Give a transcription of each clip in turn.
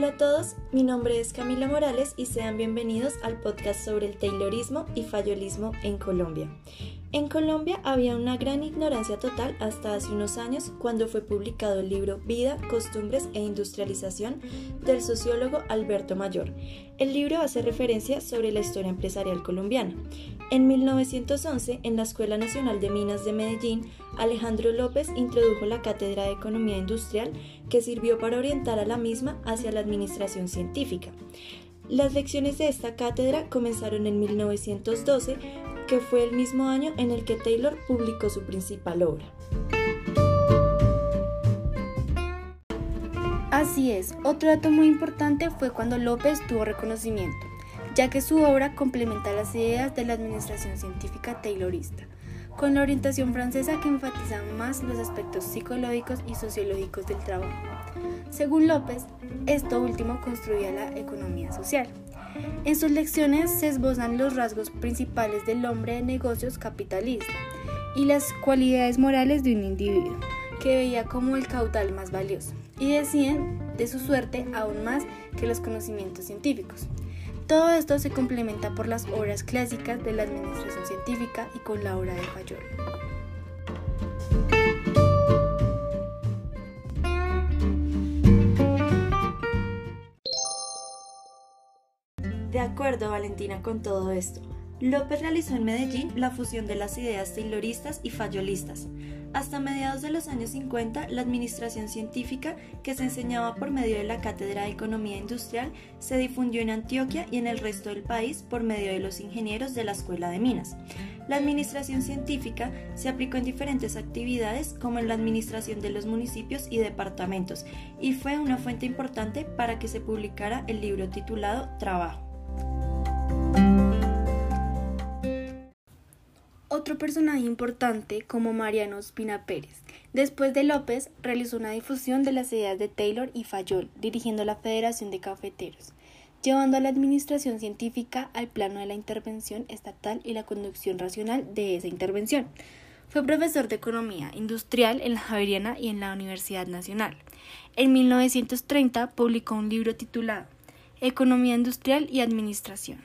Hola a todos, mi nombre es Camila Morales y sean bienvenidos al podcast sobre el Taylorismo y fallolismo en Colombia. En Colombia había una gran ignorancia total hasta hace unos años cuando fue publicado el libro Vida, Costumbres e Industrialización del sociólogo Alberto Mayor. El libro hace referencia sobre la historia empresarial colombiana. En 1911, en la Escuela Nacional de Minas de Medellín, Alejandro López introdujo la Cátedra de Economía Industrial que sirvió para orientar a la misma hacia la administración científica. Las lecciones de esta cátedra comenzaron en 1912 que fue el mismo año en el que Taylor publicó su principal obra. Así es, otro dato muy importante fue cuando López tuvo reconocimiento, ya que su obra complementa las ideas de la administración científica taylorista, con la orientación francesa que enfatiza más los aspectos psicológicos y sociológicos del trabajo. Según López, esto último construía la economía social, en sus lecciones se esbozan los rasgos principales del hombre de negocios capitalista y las cualidades morales de un individuo que veía como el caudal más valioso y decían de su suerte aún más que los conocimientos científicos. Todo esto se complementa por las obras clásicas de la administración científica y con la obra de Fayol. De acuerdo, Valentina, con todo esto. López realizó en Medellín la fusión de las ideas tayloristas y fallolistas. Hasta mediados de los años 50, la administración científica, que se enseñaba por medio de la Cátedra de Economía Industrial, se difundió en Antioquia y en el resto del país por medio de los ingenieros de la Escuela de Minas. La administración científica se aplicó en diferentes actividades como en la administración de los municipios y departamentos y fue una fuente importante para que se publicara el libro titulado Trabajo. Otro personaje importante como Mariano Espina Pérez. Después de López, realizó una difusión de las ideas de Taylor y Fayol, dirigiendo la Federación de Cafeteros, llevando a la administración científica al plano de la intervención estatal y la conducción racional de esa intervención. Fue profesor de Economía Industrial en la Javeriana y en la Universidad Nacional. En 1930 publicó un libro titulado Economía Industrial y Administración.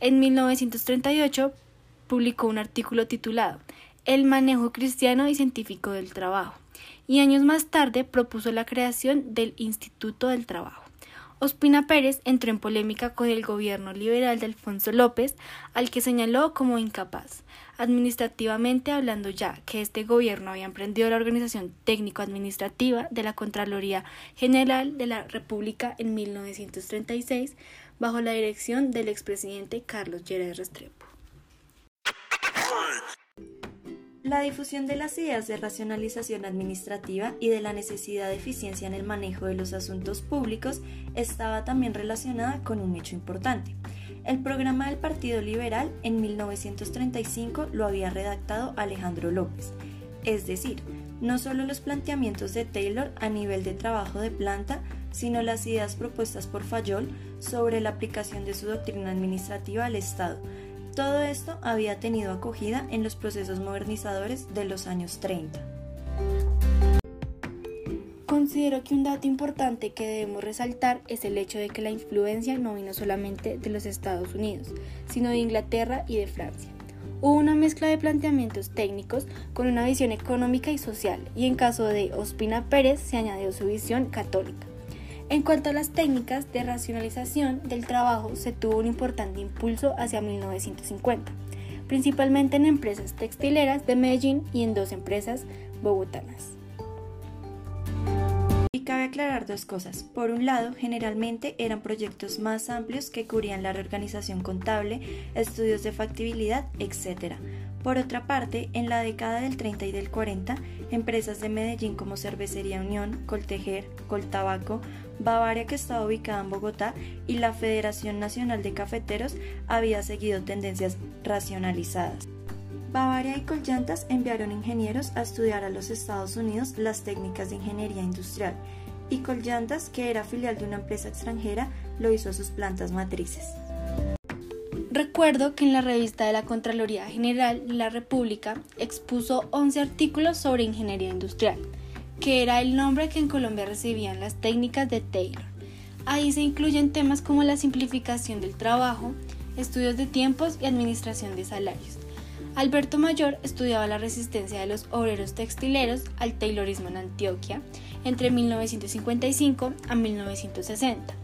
En 1938 publicó un artículo titulado El manejo cristiano y científico del trabajo, y años más tarde propuso la creación del Instituto del Trabajo. Ospina Pérez entró en polémica con el gobierno liberal de Alfonso López, al que señaló como incapaz, administrativamente hablando ya que este gobierno había emprendido la organización técnico-administrativa de la Contraloría General de la República en 1936, bajo la dirección del expresidente Carlos Lleras Restrepo. La difusión de las ideas de racionalización administrativa y de la necesidad de eficiencia en el manejo de los asuntos públicos estaba también relacionada con un hecho importante. El programa del Partido Liberal en 1935 lo había redactado Alejandro López, es decir, no solo los planteamientos de Taylor a nivel de trabajo de planta, sino las ideas propuestas por Fayol sobre la aplicación de su doctrina administrativa al Estado, todo esto había tenido acogida en los procesos modernizadores de los años 30. Considero que un dato importante que debemos resaltar es el hecho de que la influencia no vino solamente de los Estados Unidos, sino de Inglaterra y de Francia. Hubo una mezcla de planteamientos técnicos con una visión económica y social, y en caso de Ospina Pérez se añadió su visión católica. En cuanto a las técnicas de racionalización del trabajo, se tuvo un importante impulso hacia 1950, principalmente en empresas textileras de Medellín y en dos empresas bogotanas. Y cabe aclarar dos cosas. Por un lado, generalmente eran proyectos más amplios que cubrían la reorganización contable, estudios de factibilidad, etc. Por otra parte, en la década del 30 y del 40, empresas de Medellín como Cervecería Unión, Coltejer, Coltabaco, Bavaria que estaba ubicada en Bogotá y la Federación Nacional de Cafeteros había seguido tendencias racionalizadas. Bavaria y Collantas enviaron ingenieros a estudiar a los Estados Unidos las técnicas de ingeniería industrial y Collantas, que era filial de una empresa extranjera, lo hizo a sus plantas matrices. Recuerdo que en la revista de la Contraloría General de la República expuso 11 artículos sobre ingeniería industrial, que era el nombre que en Colombia recibían las técnicas de Taylor. Ahí se incluyen temas como la simplificación del trabajo, estudios de tiempos y administración de salarios. Alberto Mayor estudiaba la resistencia de los obreros textileros al Taylorismo en Antioquia entre 1955 a 1960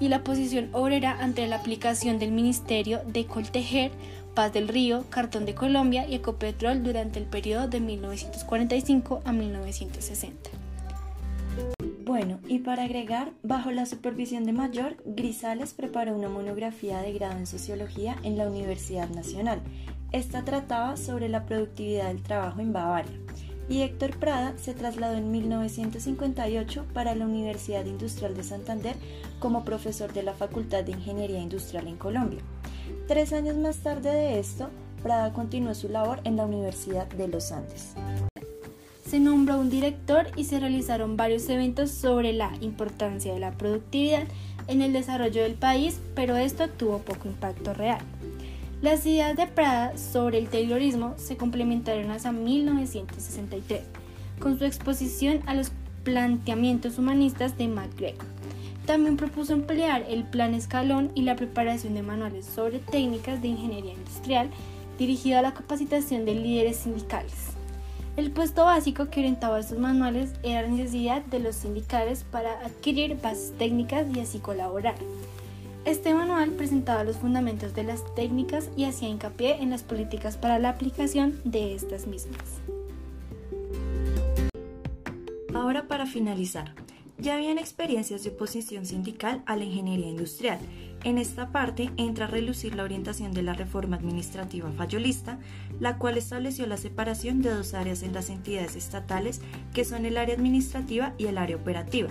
y la posición obrera ante la aplicación del Ministerio de Coltejer, Paz del Río, Cartón de Colombia y Ecopetrol durante el periodo de 1945 a 1960. Bueno, y para agregar, bajo la supervisión de Mayor, Grisales preparó una monografía de grado en Sociología en la Universidad Nacional. Esta trataba sobre la productividad del trabajo en Bavaria. Y Héctor Prada se trasladó en 1958 para la Universidad Industrial de Santander como profesor de la Facultad de Ingeniería Industrial en Colombia. Tres años más tarde de esto, Prada continuó su labor en la Universidad de los Andes se nombró un director y se realizaron varios eventos sobre la importancia de la productividad en el desarrollo del país, pero esto tuvo poco impacto real. Las ideas de Prada sobre el Taylorismo se complementaron hasta 1963, con su exposición a los planteamientos humanistas de MacGregor. También propuso emplear el plan escalón y la preparación de manuales sobre técnicas de ingeniería industrial dirigido a la capacitación de líderes sindicales. El puesto básico que orientaba estos manuales era la necesidad de los sindicales para adquirir bases técnicas y así colaborar. Este manual presentaba los fundamentos de las técnicas y hacía hincapié en las políticas para la aplicación de estas mismas. Ahora para finalizar, ya habían experiencias de oposición sindical a la ingeniería industrial en esta parte entra a relucir la orientación de la reforma administrativa fallolista, la cual estableció la separación de dos áreas en las entidades estatales, que son el área administrativa y el área operativa.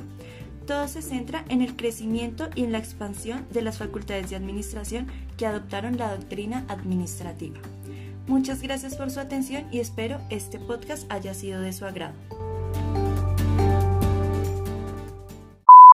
Todo se centra en el crecimiento y en la expansión de las facultades de administración que adoptaron la doctrina administrativa. Muchas gracias por su atención y espero este podcast haya sido de su agrado.